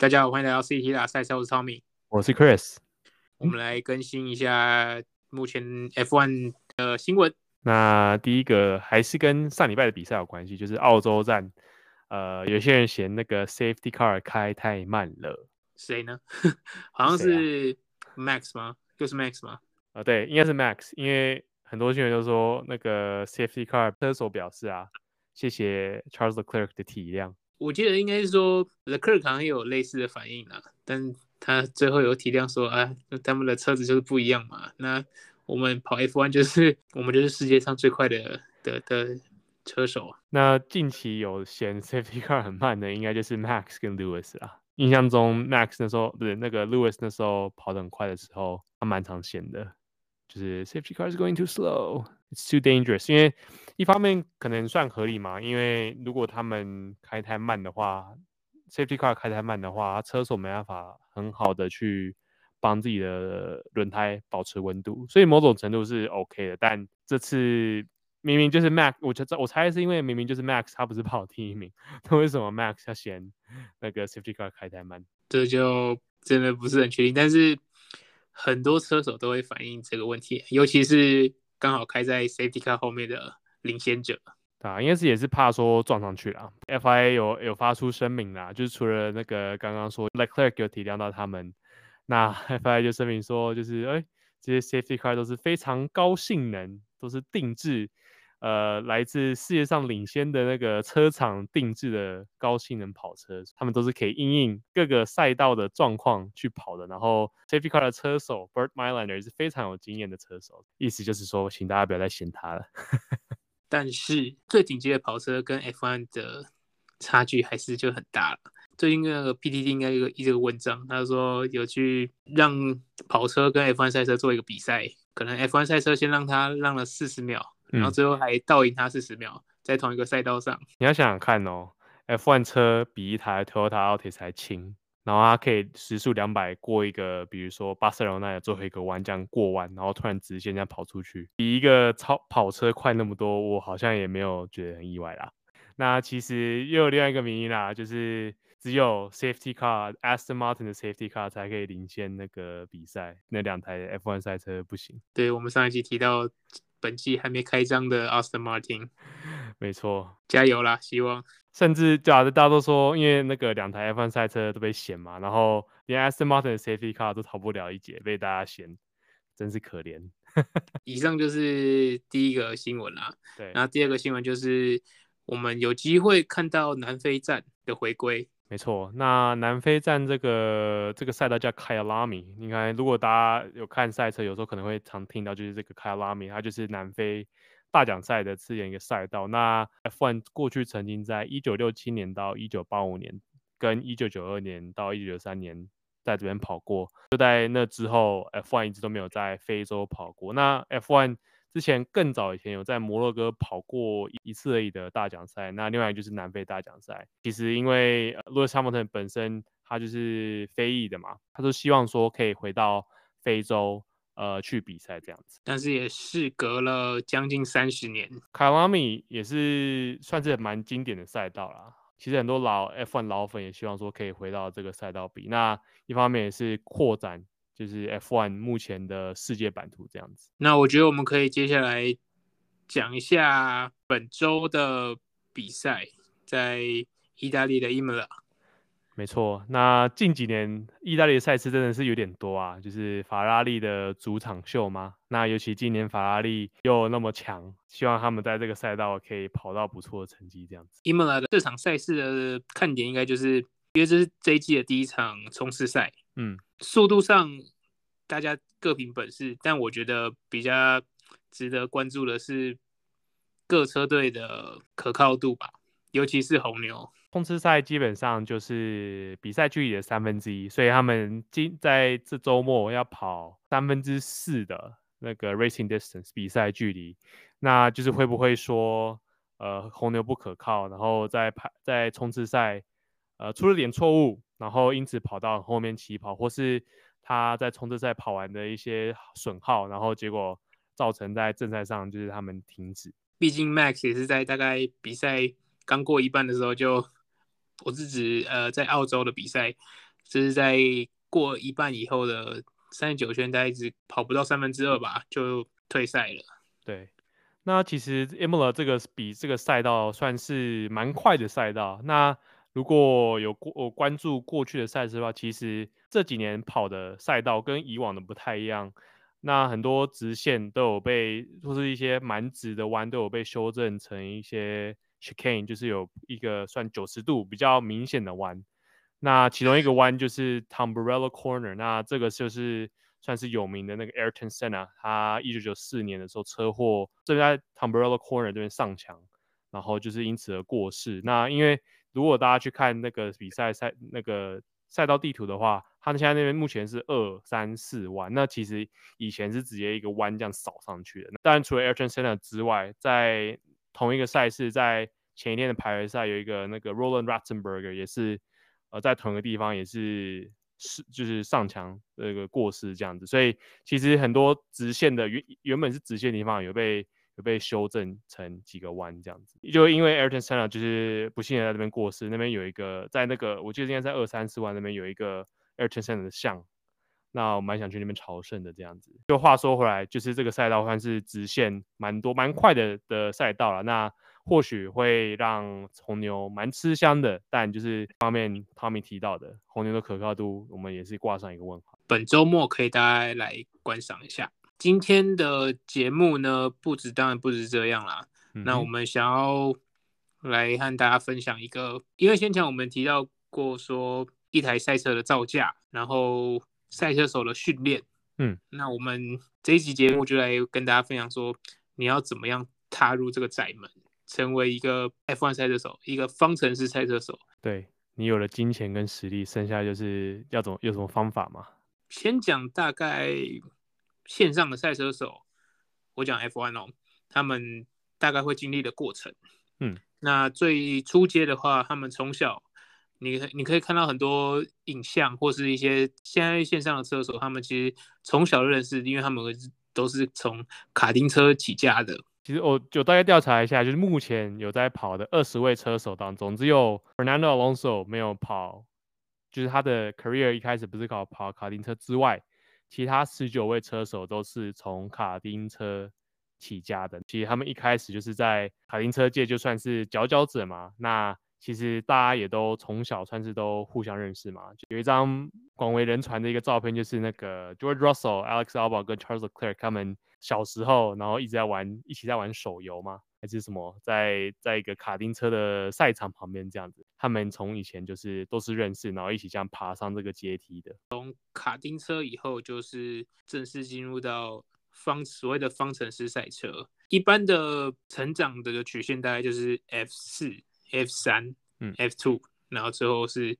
大家好，欢迎来到 CT 大赛车，我是 Tommy，我是 Chris。我们来更新一下目前 F1 的新闻。那第一个还是跟上礼拜的比赛有关系，就是澳洲站。呃，有些人嫌那个 Safety Car 开太慢了。谁呢？好像是 Max 吗？就是 Max 吗？啊、呃，对，应该是 Max，因为很多新闻都说那个 Safety Car 车手表示啊，谢谢 Charles Leclerc 的体谅。我记得应该是说 Leclerc 好像有类似的反应啦，但他最后有体谅说啊，他们的车子就是不一样嘛。那我们跑 F1 就是我们就是世界上最快的的的车手。那近期有嫌 Safety Car 很慢的，应该就是 Max 跟 Lewis 啦。印象中，Max 那时候不是那个 Lewis 那时候跑得很快的时候，他蛮常嫌的，就是 Safety car is going too slow, it's too dangerous。因为一方面可能算合理嘛，因为如果他们开太慢的话，Safety car 开太慢的话，车手没办法很好的去帮自己的轮胎保持温度，所以某种程度是 OK 的。但这次。明明就是 Max，我觉我猜是因为明明就是 Max，他不是跑第一名，那为什么 Max 要嫌那个 Safety Car 开太慢？这就真的不是很确定。但是很多车手都会反映这个问题，尤其是刚好开在 Safety Car 后面的领先者。啊，应该是也是怕说撞上去了。FIA 有有发出声明啦，就是除了那个刚刚说 Leclerc 有体谅到他们，那 FIA 就声明说，就是哎，这些 Safety Car 都是非常高性能，都是定制。呃，来自世界上领先的那个车厂定制的高性能跑车，他们都是可以应应各个赛道的状况去跑的。然后，Safety Car 的车手 Bert Mylander 是非常有经验的车手。意思就是说，请大家不要再嫌他了。但是，最顶级的跑车跟 F1 的差距还是就很大了。最近那个 PTT 应该有一个文章，他说有去让跑车跟 F1 赛车做一个比赛，可能 F1 赛车先让他让了四十秒。然后最后还倒赢他四十秒，在同一个赛道上。你要想想看哦，F1 车比一台 Toyota Altis 还轻，然后它可以时速两百过一个，比如说巴塞罗那的最后一个弯这样过弯，然后突然直线这样跑出去，比一个超跑车快那么多，我好像也没有觉得很意外啦。那其实又有另外一个原因啦，就是只有 Safety Car Aston Martin 的 Safety Car 才可以领先那个比赛，那两台 F1 赛车不行。对，我们上一集提到。本季还没开张的 Aston Martin，没错，加油啦！希望甚至假的大家都说，因为那个两台 F1 赛车都被嫌嘛，然后连 Aston Martin 的 Safety Car 都逃不了一劫，被大家嫌，真是可怜。以上就是第一个新闻啦。对，然后第二个新闻就是我们有机会看到南非站的回归。没错，那南非站这个这个赛道叫 Kyalami。你看，如果大家有看赛车，有时候可能会常听到，就是这个 Kyalami，它就是南非大奖赛的次元一个赛道。那 F1 过去曾经在一九六七年到一九八五年，跟一九九二年到一九九三年在这边跑过。就在那之后，F1 一直都没有在非洲跑过。那 F1。之前更早以前有在摩洛哥跑过一次而已的大奖赛，那另外就是南非大奖赛。其实因为 Lewis Hamilton 本身他就是非裔的嘛，他都希望说可以回到非洲呃去比赛这样子。但是也是隔了将近三十年，Kyalami 也是算是蛮经典的赛道啦。其实很多老 F1 老粉也希望说可以回到这个赛道比。那一方面也是扩展。就是 F1 目前的世界版图这样子。那我觉得我们可以接下来讲一下本周的比赛，在意大利的伊莫拉。没错，那近几年意大利的赛事真的是有点多啊，就是法拉利的主场秀嘛。那尤其今年法拉利又那么强，希望他们在这个赛道可以跑到不错的成绩这样子。伊莫拉的这场赛事的看点应该就是，因为这是这一季的第一场冲刺赛。嗯，速度上大家各凭本事，但我觉得比较值得关注的是各车队的可靠度吧，尤其是红牛。冲刺赛基本上就是比赛距离的三分之一，所以他们今在这周末要跑三分之四的那个 racing distance 比赛距离，那就是会不会说呃红牛不可靠，然后在排在冲刺赛呃出了点错误。然后因此跑到后面起跑，或是他在冲刺赛跑完的一些损耗，然后结果造成在正赛上就是他们停止。毕竟 Max 也是在大概比赛刚过一半的时候就，我是指呃在澳洲的比赛，就是在过一半以后的三十九圈，大概一直跑不到三分之二吧，就退赛了。对，那其实 Imola 这个比这个赛道算是蛮快的赛道。那如果有过我关注过去的赛事的话，其实这几年跑的赛道跟以往的不太一样。那很多直线都有被，或是一些蛮直的弯都有被修正成一些 chicane，就是有一个算九十度比较明显的弯。那其中一个弯就是 Tamburello Corner，那这个就是算是有名的那个 Ayrton Senna，他一九九四年的时候车祸，正在 Tamburello Corner 这边上墙，然后就是因此而过世。那因为如果大家去看那个比赛赛那个赛道地图的话，他们现在那边目前是二三四弯，那其实以前是直接一个弯这样扫上去的。当然，除了 Ayrton Senna 之外，在同一个赛事，在前一天的排位赛有一个那个 Roland Ratzenberger 也是，呃，在同一个地方也是是就是上墙那个过失这样子。所以其实很多直线的原原本是直线的地方有被有被修正成几个弯这样子。就因为 Ayrton Senna 就是不幸的在那边过世，那边有一个在那个我记得应该在二三四弯那边有一个。Ayrton Senna 的像，那我蛮想去那边朝圣的这样子。就话说回来，就是这个赛道算是直线蛮多、蛮快的的赛道了。那或许会让红牛蛮吃香的，但就是方面 Tommy 提到的红牛的可靠度，我们也是挂上一个问号。本周末可以大家来观赏一下。今天的节目呢，不止当然不止这样啦。嗯、那我们想要来和大家分享一个，因为先前我们提到过说。一台赛车的造价，然后赛车手的训练，嗯，那我们这一集节目就来跟大家分享说，你要怎么样踏入这个窄门，成为一个 F1 赛车手，一个方程式赛车手。对，你有了金钱跟实力，剩下就是要怎么有什么方法吗？先讲大概线上的赛车手，我讲 F1 哦，他们大概会经历的过程，嗯，那最初阶的话，他们从小。你你可以看到很多影像，或是一些现在线上的车手，他们其实从小认识，因为他们都是从卡丁车起家的。其实我就大概调查一下，就是目前有在跑的二十位车手当中，只有 Fernando Alonso 没有跑，就是他的 career 一开始不是搞跑卡丁车之外，其他十九位车手都是从卡丁车起家的。其实他们一开始就是在卡丁车界就算是佼佼者嘛。那其实大家也都从小算是都互相认识嘛，有一张广为人传的一个照片，就是那个 George Russell、Alex Albon 跟 Charles Leclerc 他们小时候，然后一直在玩，一起在玩手游嘛，还是什么，在在一个卡丁车的赛场旁边这样子。他们从以前就是都是认识，然后一起这样爬上这个阶梯的。从卡丁车以后，就是正式进入到方所谓的方程式赛车，一般的成长的曲线大概就是 F 四。F 三，嗯，F two，然后最后是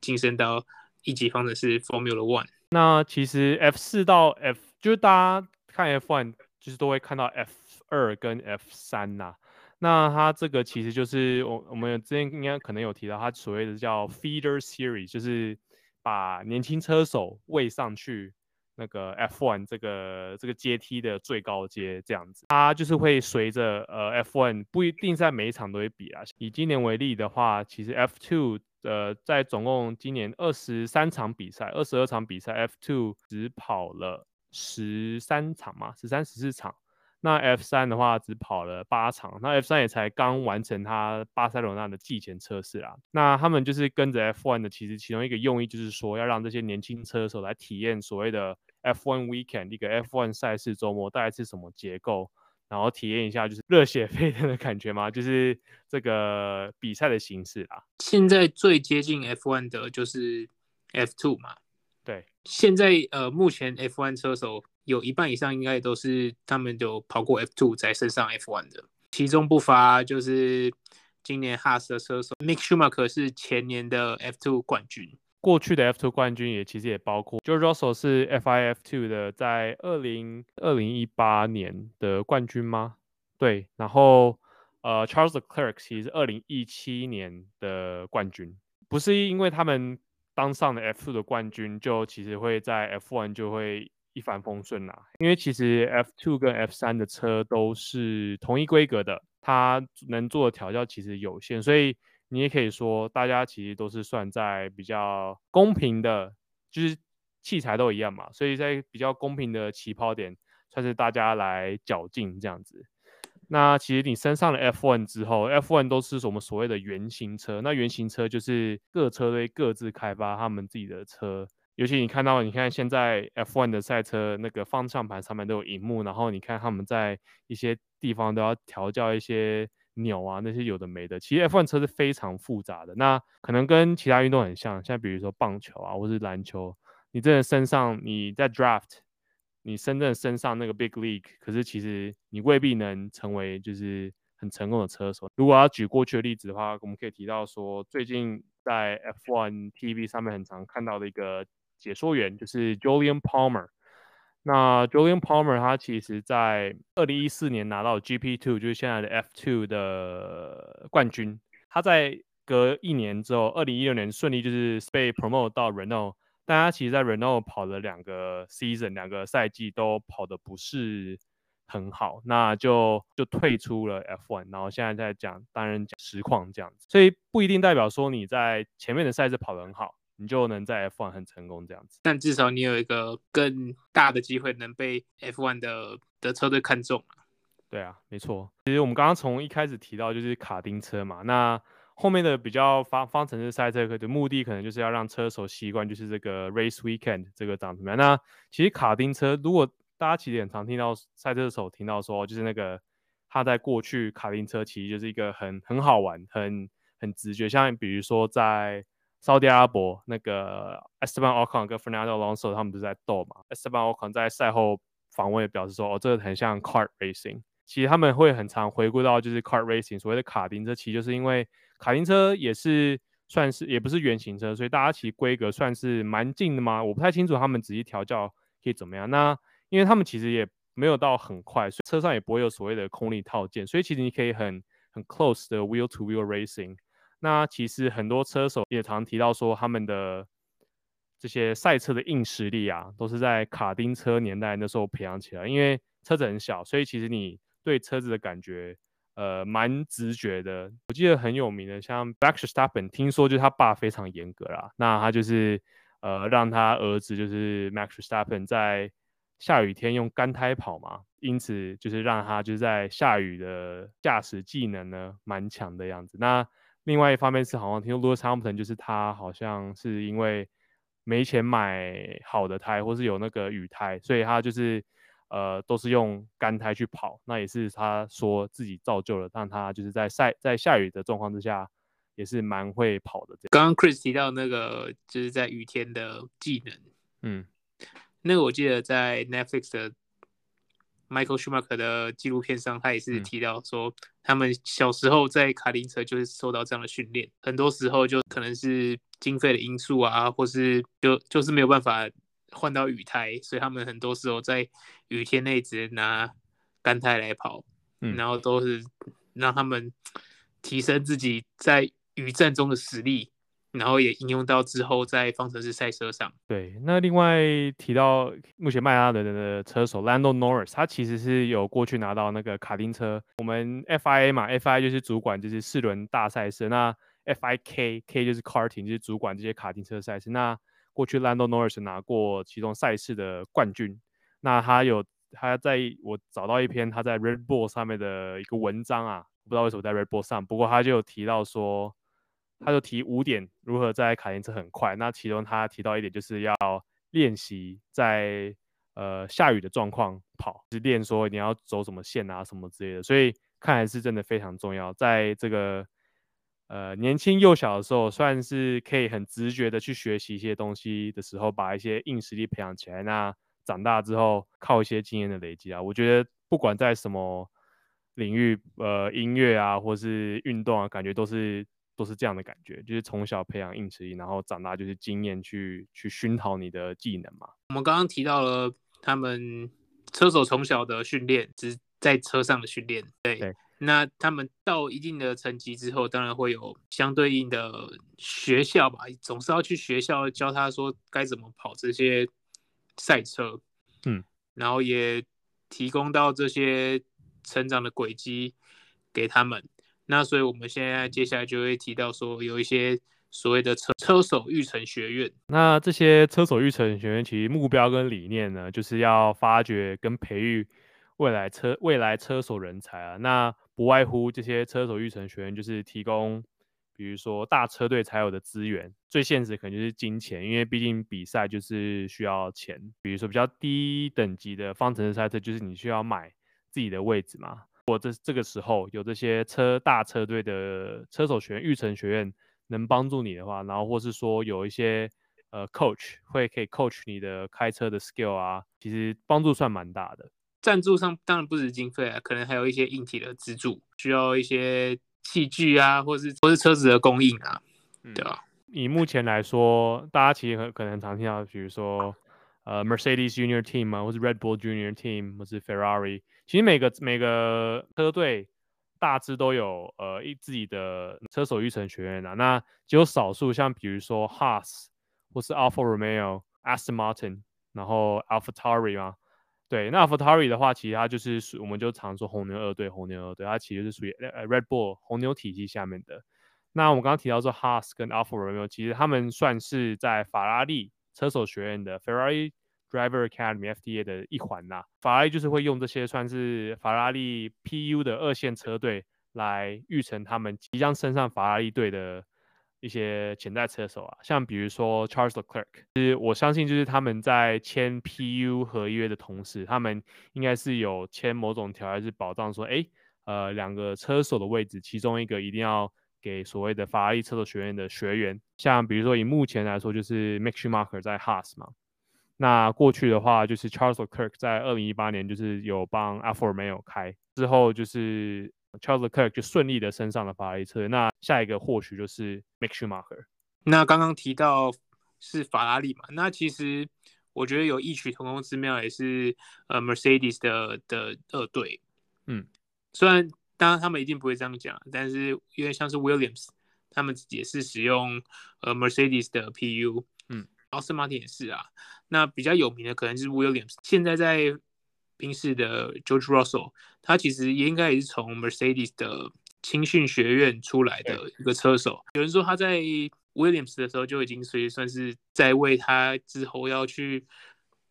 晋升到一级方程式 Formula One。那其实 F 四到 F，就是大家看 F one，就是都会看到 F 二跟 F 三呐。那它这个其实就是我我们之前应该可能有提到，它所谓的叫 Feeder Series，就是把年轻车手喂上去。那个 F1 这个这个阶梯的最高阶这样子，它就是会随着呃 F1 不一定在每一场都会比啊。以今年为例的话，其实 F2 呃在总共今年二十三场比赛，二十二场比赛，F2 只跑了十三场嘛，十三十四场。那 F 三的话只跑了八场，那 F 三也才刚完成他巴塞罗那的季前测试啊。那他们就是跟着 F 1的，其实其中一个用意就是说，要让这些年轻车手来体验所谓的 F 1 Weekend 一个 F 1赛事周末大概是什么结构，然后体验一下就是热血沸腾的感觉嘛，就是这个比赛的形式啦。现在最接近 F 1的就是 F 2嘛。对，现在呃目前 F 1车手。有一半以上应该都是他们有跑过 F2 才升上 F1 的，其中不乏就是今年哈斯的车手 Mick Schumacher 是前年的 F2 冠军，过去的 F2 冠军也其实也包括 George Russell 是 FI F2 的，在二零二零一八年的冠军吗？对，然后呃 Charles CLERK 其实是二零一七年的冠军，不是因为他们当上了 F2 的冠军就其实会在 F1 就会。一帆风顺啦，因为其实 F2 跟 F3 的车都是同一规格的，它能做的调教其实有限，所以你也可以说，大家其实都是算在比较公平的，就是器材都一样嘛，所以在比较公平的起跑点，算是大家来较劲这样子。那其实你升上了 F1 之后，F1 都是我们所谓的原型车。那原型车就是各车队各自开发他们自己的车。尤其你看到，你看现在 F1 的赛车那个方向盘上面都有荧幕，然后你看他们在一些地方都要调教一些钮啊，那些有的没的。其实 F1 车是非常复杂的。那可能跟其他运动很像，像比如说棒球啊，或是篮球，你真的身上你在 draft。你真正身上那个 big league，可是其实你未必能成为就是很成功的车手。如果要举过去的例子的话，我们可以提到说，最近在 F1 TV 上面很常看到的一个解说员就是 Julian Palmer。那 Julian Palmer 他其实在二零一四年拿到 GP Two，就是现在的 F Two 的冠军。他在隔一年之后，二零一六年顺利就是被 promote 到 Renault。但他其实，在 Renault 跑了两个 season，两个赛季都跑得不是很好，那就就退出了 F1，然后现在在讲担任实况这样子，所以不一定代表说你在前面的赛事跑得很好，你就能在 F1 很成功这样子。但至少你有一个更大的机会能被 F1 的的车队看中。对啊，没错。其实我们刚刚从一开始提到就是卡丁车嘛，那。后面的比较方方程式赛车的目的，可能就是要让车手习惯，就是这个 race weekend 这个长什么样？那其实卡丁车，如果大家其实很常听到赛车手听到说，就是那个他在过去卡丁车其实就是一个很很好玩、很很直觉。像比如说在沙特阿拉伯那个 Esteban Ocon 跟 Fernando Alonso 他们不是在斗嘛？Esteban Ocon 在赛后访问也表示说，哦，这个很像 kart racing。其实他们会很常回归到就是 kart racing，所谓的卡丁车，其实就是因为。卡丁车也是算是也不是原型车，所以大家其实规格算是蛮近的嘛。我不太清楚他们仔细调教可以怎么样。那因为他们其实也没有到很快，所以车上也不会有所谓的空力套件，所以其实你可以很很 close 的 wheel to wheel racing。那其实很多车手也常提到说，他们的这些赛车的硬实力啊，都是在卡丁车年代那时候培养起来。因为车子很小，所以其实你对车子的感觉。呃，蛮直觉的。我记得很有名的，像 Max Verstappen，听说就是他爸非常严格啦。那他就是呃，让他儿子就是 Max Verstappen 在下雨天用干胎跑嘛，因此就是让他就是在下雨的驾驶技能呢蛮强的样子。那另外一方面是好像听说 Lewis Hamilton 就是他好像是因为没钱买好的胎，或是有那个雨胎，所以他就是。呃，都是用干胎去跑，那也是他说自己造就了，让他就是在晒在下雨的状况之下，也是蛮会跑的。刚刚 Chris 提到那个就是在雨天的技能，嗯，那个我记得在 Netflix 的 Michael Schumacher 的纪录片上，他也是提到说，他们小时候在卡丁车就是受到这样的训练，很多时候就可能是经费的因素啊，或是就就是没有办法。换到雨胎，所以他们很多时候在雨天内只能拿干胎来跑，嗯，然后都是让他们提升自己在雨战中的实力，然后也应用到之后在方程式赛车上。对，那另外提到目前迈阿伦的车手 Lando Norris，他其实是有过去拿到那个卡丁车，我们 FIA 嘛，FIA 就是主管就是四轮大赛事，那 FIK K 就是 Karting 就是主管这些卡丁车赛事，那。过去 Lando Norris 拿过其中赛事的冠军，那他有他在我找到一篇他在 Red Bull 上面的一个文章啊，不知道为什么在 Red Bull 上，不过他就提到说，他就提五点如何在卡丁车很快，那其中他提到一点就是要练习在呃下雨的状况跑，就是练说你要走什么线啊什么之类的，所以看来是真的非常重要，在这个。呃，年轻幼小的时候，算是可以很直觉的去学习一些东西的时候，把一些硬实力培养起来。那长大之后，靠一些经验的累积啊，我觉得不管在什么领域，呃，音乐啊，或是运动啊，感觉都是都是这样的感觉，就是从小培养硬实力，然后长大就是经验去去熏陶你的技能嘛。我们刚刚提到了他们车手从小的训练，只在车上的训练，对。对那他们到一定的层级之后，当然会有相对应的学校吧，总是要去学校教他说该怎么跑这些赛车，嗯，然后也提供到这些成长的轨迹给他们。那所以我们现在接下来就会提到说，有一些所谓的车车手育成学院。那这些车手育成学院其实目标跟理念呢，就是要发掘跟培育未来车未来车手人才啊。那不外乎这些车手育成学院就是提供。比如说大车队才有的资源，最现实可能就是金钱，因为毕竟比赛就是需要钱。比如说比较低等级的方程式赛车，就是你需要买自己的位置嘛。或这这个时候有这些车大车队的车手学院、育成学院能帮助你的话，然后或是说有一些呃 coach 会可以 coach 你的开车的 skill 啊，其实帮助算蛮大的。赞助上当然不止经费啊，可能还有一些硬体的资助，需要一些。器具啊，或是或是车子的供应啊，对吧？以目前来说，大家其实很可能常听到，比如说呃，Mercedes Junior Team 啊，或是 Red Bull Junior Team，或是 Ferrari。其实每个每个车队大致都有呃一自己的车手育成学院啊。那只有少数像比如说 Haas 或是 Alfa Romeo、Aston Martin，然后 AlfaTauri 嘛。对，那 AlfaTauri 的话，其实它就是属，我们就常说红牛二队，红牛二队，它其实是属于呃 Red Bull 红牛体系下面的。那我们刚刚提到说 Haas 跟 Alfa Romeo，其实他们算是在法拉利车手学院的 Ferrari Driver Academy FDA 的一环呐。法拉利就是会用这些算是法拉利 PU 的二线车队来育成他们即将升上法拉利队的。一些潜在车手啊，像比如说 Charles Leclerc，其实我相信就是他们在签 PU 合约的同时，他们应该是有签某种条约是保障说，哎，呃，两个车手的位置，其中一个一定要给所谓的法拉利车手学院的学员。像比如说以目前来说，就是 Mick Schumacher 在 Haas 嘛，那过去的话就是 Charles Leclerc 在二零一八年就是有帮 Alfa Romeo 开，之后就是。Charles Leclerc 就顺利的升上了法拉利车，那下一个或许就是 Mick Schumacher。那刚刚提到是法拉利嘛，那其实我觉得有异曲同工之妙，也是呃 Mercedes 的的二队。嗯，虽然当然他们一定不会这样讲，但是因为像是 Williams，他们也是使用呃 Mercedes 的 PU。嗯，Aston Martin 也是啊。那比较有名的可能就是 Williams，现在在。宾士的 George Russell，他其实也应该也是从 Mercedes 的青训学院出来的一个车手。有人说他在 Williams 的时候就已经所以算是在为他之后要去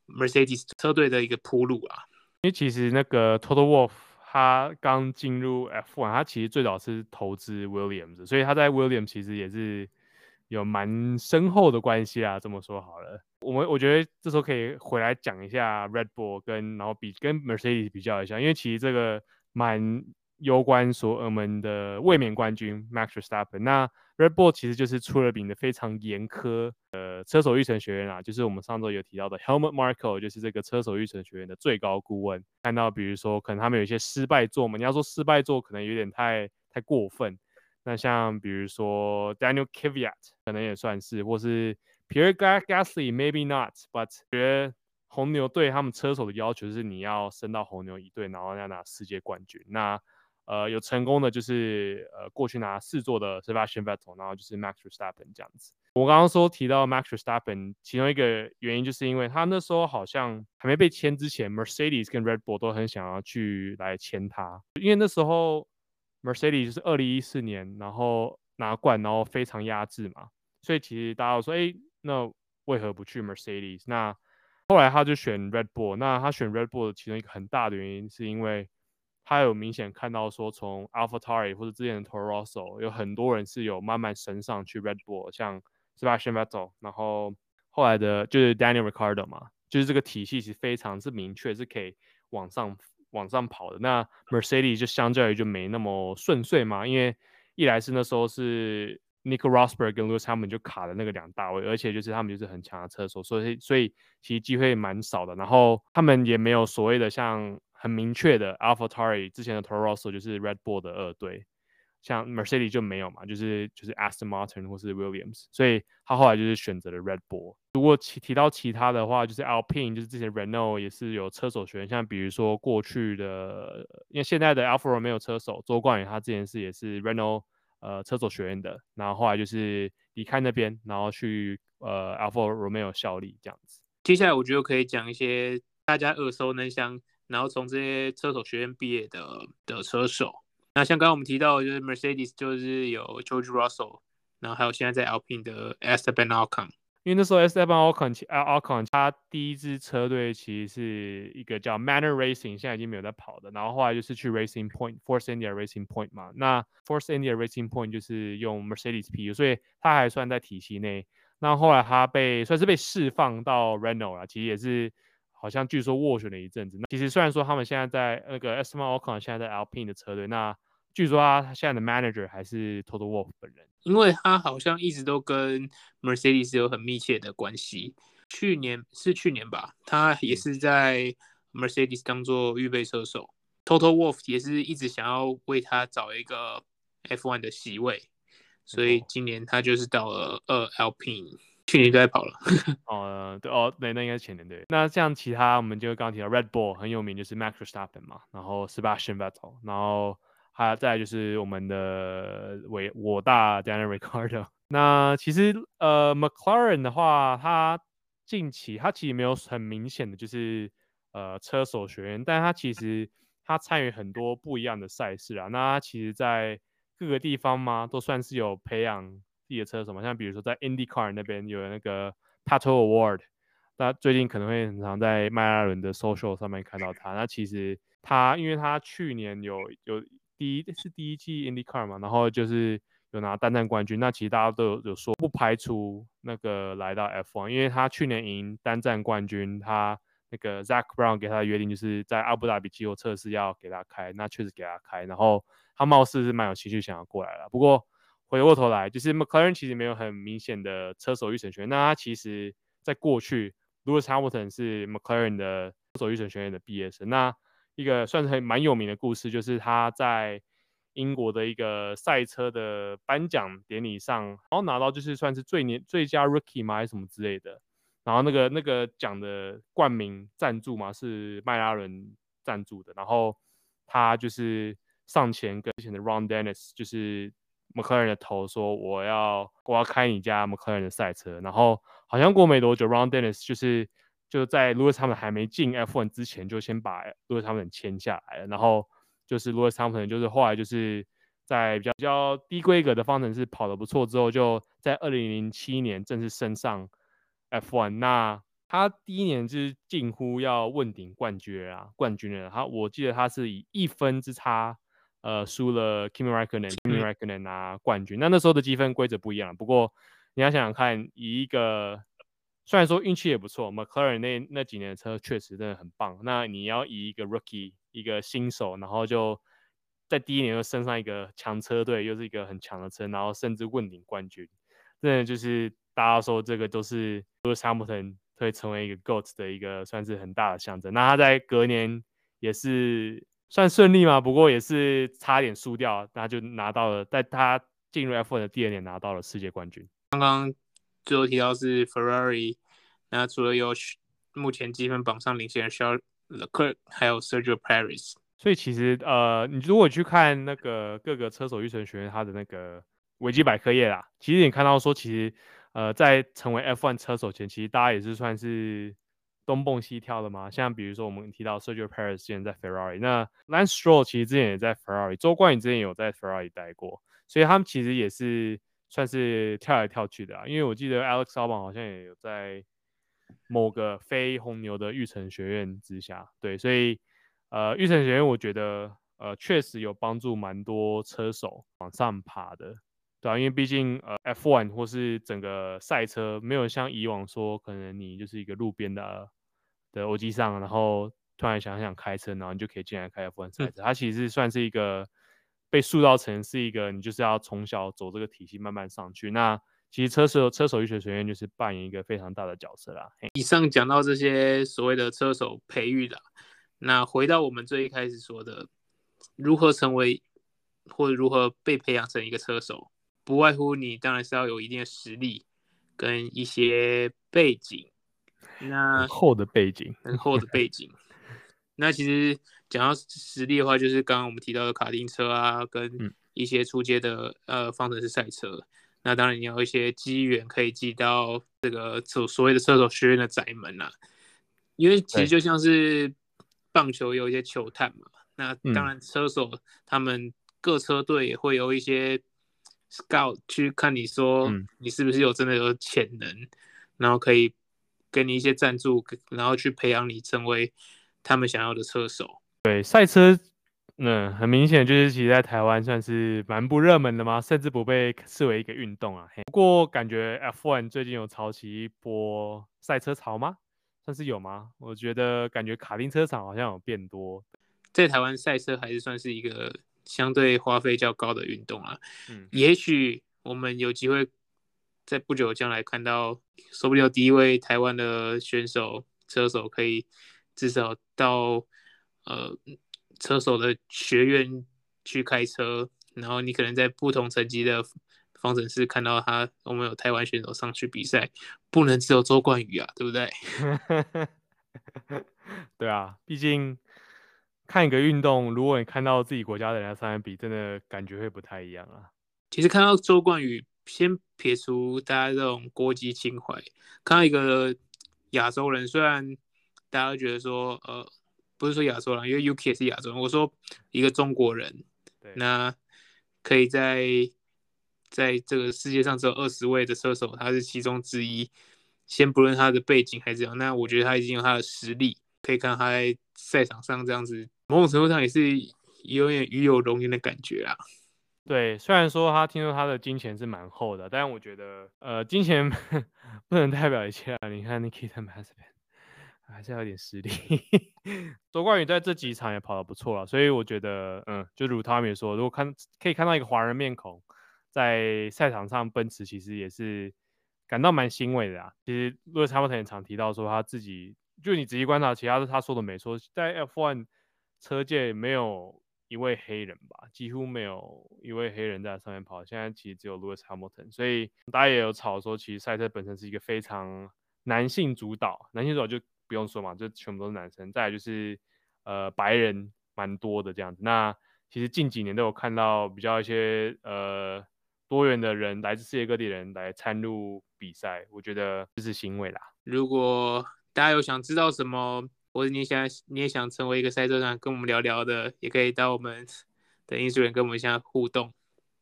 Mercedes 车队的一个铺路啊。因为其实那个 Total Wolff 他刚进入 F1，他其实最早是投资 Williams，所以他在 Williams 其实也是。有蛮深厚的关系啊，这么说好了，我们我觉得这时候可以回来讲一下 Red Bull 跟然后比跟 Mercedes 比较一下，因为其实这个蛮攸关所我们的卫冕冠军 Max Verstappen。那 Red Bull 其实就是出了名的非常严苛的车手育成学院啊，就是我们上周有提到的 Helmut Marko，就是这个车手育成学院的最高顾问。看到比如说可能他们有一些失败作嘛，你要说失败作可能有点太太过分。那像比如说 Daniel Kvyat 可能也算是，或是 Pierre Gasly maybe not，but 觉得红牛对他们车手的要求是你要升到红牛一队，然后要拿世界冠军。那呃有成功的就是呃过去拿四座的 Sebastian Vettel，然后就是 Max Verstappen 这样子。我刚刚说提到 Max Verstappen，其中一个原因就是因为他那时候好像还没被签之前，Mercedes 跟 Red Bull 都很想要去来签他，因为那时候。Mercedes 就是二零一四年，然后拿冠，然后非常压制嘛，所以其实大家都说，哎，那为何不去 Mercedes？那后来他就选 Red Bull。那他选 Red Bull 的其中一个很大的原因，是因为他有明显看到说，从 a l p h a t a r i 或者之前的 Toro Rosso，有很多人是有慢慢升上去 Red Bull，像 Sebastian Vettel，然后后来的就是 Daniel r i c a r d o 嘛，就是这个体系是非常是明确，是可以往上。往上跑的那 Mercedes 就相较于就没那么顺遂嘛，因为一来是那时候是 Nico Rosberg 跟 Lewis Hamilton 就卡的那个两大位，而且就是他们就是很强的车手，所以所以其实机会蛮少的。然后他们也没有所谓的像很明确的 a l p h a t a r i 之前的 Toro Rosso 就是 Red Bull 的二队。像 Mercedes 就没有嘛，就是就是 Aston Martin 或是 Williams，所以他后来就是选择了 Red Bull。如果提提到其他的话，就是 Alpine，就是之前 Renault 也是有车手学院，像比如说过去的，因为现在的 Alfa Romeo 车手周冠宇，他之前是也是 Renault 呃车手学院的，然后后来就是离开那边，然后去呃 Alfa Romeo 效力这样子。接下来我觉得可以讲一些大家耳熟能详，然后从这些车手学院毕业的的车手。那像刚刚我们提到，就是 Mercedes 就是有 George Russell，然后还有现在在 Alpine 的 Esteban Ocon。因为那时候 Esteban Ocon Ocon 他第一支车队其实是一个叫 Manor Racing，现在已经没有在跑的。然后后来就是去 Racing Point Force India Racing Point 嘛。那 Force India Racing Point 就是用 Mercedes PU，所以他还算在体系内。那后来他被算是被释放到 Renault 了，其实也是好像据说斡旋了一阵子。那其实虽然说他们现在在那个 Esteban Ocon 现在在 Alpine 的车队，那据说他现在的 manager 还是 Toto Wolff 本人。因为他好像一直都跟 Mercedes 有很密切的关系。去年是去年吧，他也是在 Mercedes 当做预备车手。Toto Wolff 也是一直想要为他找一个 F1 的席位，所以今年他就是到了呃 Alpine，去年就在跑了。哦，对哦，对，那应该是前年对。那像其他，我们就刚刚提到 Red Bull 很有名，就是 Max Verstappen 嘛，然后 Sebastian Vettel，然后。还有再就是我们的伟我大 Daniel Ricardo。那其实呃，McLaren 的话，他近期他其实没有很明显的就是呃车手学院，但他其实他参与很多不一样的赛事啊。那他其实在各个地方嘛，都算是有培养自己的车什么。像比如说在 IndyCar 那边有那个 Pato O'Ward，那最近可能会很常在迈拉伦的 social 上面看到他。那其实他因为他去年有有。第一是第一季 IndyCar 嘛，然后就是有拿单站冠军。那其实大家都有有说不排除那个来到 F1，因为他去年赢单站冠军，他那个 Zak Brown 给他的约定就是在阿布达比季后测试要给他开，那确实给他开，然后他貌似是蛮有兴趣想要过来了。不过回过头来，就是 McLaren 其实没有很明显的车手预选权，那他其实在过去，Lewis Hamilton 是 McLaren 的车手预选学院的毕业生，那。一个算是很蛮有名的故事，就是他在英国的一个赛车的颁奖典礼上，然后拿到就是算是最年最佳 Rookie 嘛，还是什么之类的。然后那个那个奖的冠名赞助嘛是迈拉伦赞助的。然后他就是上前跟之前的 Ron Dennis 就是 McLaren 的头说，我要我要开你家 McLaren 的赛车。然后好像过没多久，Round Dennis 就是。就在 Lewis Hamilton 还没进 F1 之前，就先把 Lewis Hamilton 签下来了。然后就是 Lewis Hamilton 就是后来就是在比较比较低规格的方程式跑得不错之后，就在二零零七年正式升上 F1。那他第一年就是近乎要问鼎冠军啊，冠军了。他我记得他是以一分之差，呃，输了 Kimi Räikkönen，Kimi Räikkönen 拿冠军。那那时候的积分规则不一样，不过你要想想看，以一个虽然说运气也不错，McLaren 那那几年的车确实真的很棒。那你要以一个 rookie 一个新手，然后就在第一年就升上一个强车队，又是一个很强的车，然后甚至问鼎冠军，真的就是大家说这个都是 Lewis Hamilton 会成为一个 GOAT 的一个算是很大的象征。那他在隔年也是算顺利嘛，不过也是差点输掉，那就拿到了，在他进入 F1 的第二年拿到了世界冠军。刚刚。最后提到是 Ferrari，那除了有目前积分榜上领先的 Charles Leclerc，还有 Sergio Perez。所以其实呃，你如果去看那个各个车手育成学院他的那个维基百科页啦，其实你看到说，其实呃，在成为 F1 车手前，其实大家也是算是东蹦西跳的嘛。像比如说我们提到 Sergio Perez 之前在 Ferrari，那 Lance Stroll 其实之前也在 Ferrari，周冠宇之前有在 Ferrari 待过，所以他们其实也是。算是跳来跳去的啊，因为我记得 Alex Albon 好像也有在某个非红牛的育成学院之下，对，所以呃，育成学院我觉得呃确实有帮助蛮多车手往上爬的，对啊，因为毕竟呃 F1 或是整个赛车没有像以往说，可能你就是一个路边的的欧机上，然后突然想想开车，然后你就可以进来开 F1 赛车，它其实算是一个。被塑造成是一个，你就是要从小走这个体系慢慢上去。那其实车手车手医学学院就是扮演一个非常大的角色啦。以上讲到这些所谓的车手培育的，那回到我们最一开始说的，如何成为或者如何被培养成一个车手，不外乎你当然是要有一定的实力跟一些背景。那很厚的背景，很厚的背景。那其实讲到实力的话，就是刚刚我们提到的卡丁车啊，跟一些出街的呃方程式赛车。那当然你要一些机缘可以进到这个所所谓的车手学院的宅门啊。因为其实就像是棒球有一些球探嘛，那当然车手他们各车队也会有一些 scout 去看你说你是不是有真的有潜能，嗯、然后可以给你一些赞助，然后去培养你成为他们想要的车手。对，赛车。嗯，很明显就是其实在台湾算是蛮不热门的嘛，甚至不被视为一个运动啊。不过感觉 F1 最近有潮起一波赛车潮吗？算是有吗？我觉得感觉卡丁车场好像有变多。在台湾赛车还是算是一个相对花费较高的运动啊。嗯，也许我们有机会在不久将来看到，说不定有第一位台湾的选手车手可以至少到呃。车手的学院去开车，然后你可能在不同层级的方程式看到他，我们有台湾选手上去比赛，不能只有周冠宇啊，对不对？对啊，毕竟看一个运动，如果你看到自己国家的人在上面比，真的感觉会不太一样啊。其实看到周冠宇，先撇除大家这种国籍情怀，看到一个亚洲人，虽然大家都觉得说，呃。不是说亚洲人，因为 UK 也是亚洲人。我说一个中国人，对那可以在在这个世界上只有二十位的射手，他是其中之一。先不论他的背景还是怎样，那我觉得他已经有他的实力，可以看他在赛场上这样子，某种程度上也是有点与有荣焉的感觉啊。对，虽然说他听说他的金钱是蛮厚的，但我觉得呃，金钱 不能代表一切啊。你看 Nikita m a s p i n 还是要有点实力。夺冠宇在这几场也跑得不错了，所以我觉得，嗯，就如他们也说，如果看可以看到一个华人面孔在赛场上奔驰，其实也是感到蛮欣慰的啊。其实路易斯·哈密尔顿也常提到说，他自己就你仔细观察，其他的他说的没错，在 F1 车界没有一位黑人吧，几乎没有一位黑人在上面跑。现在其实只有路易斯·哈密尔顿，所以大家也有吵说，其实赛车本身是一个非常男性主导，男性主导就。不用说嘛，就全部都是男生。再来就是，呃，白人蛮多的这样子。那其实近几年都有看到比较一些呃多元的人，来自世界各地的人来参入比赛，我觉得这是欣慰啦。如果大家有想知道什么，或者你想你也想成为一个赛车手，跟我们聊聊的，也可以到我们的 Instagram 跟我们一下互动。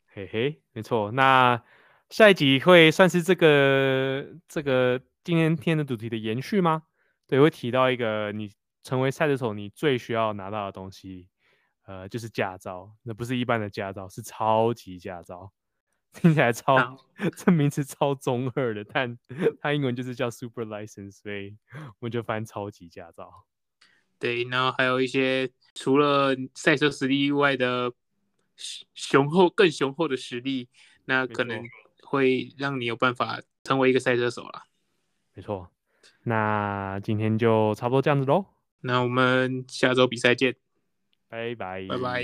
嘿嘿，没错。那下一集会算是这个这个今天天的主题的延续吗？对，会提到一个你成为赛车手你最需要拿到的东西，呃，就是驾照。那不是一般的驾照，是超级驾照。听起来超，好这名词超中二的，但它英文就是叫 Super License，所以我就翻超级驾照。对，然后还有一些除了赛车实力以外的雄厚、更雄厚的实力，那可能会让你有办法成为一个赛车手了。没错。那今天就差不多这样子喽。那我们下周比赛见，拜拜，拜拜。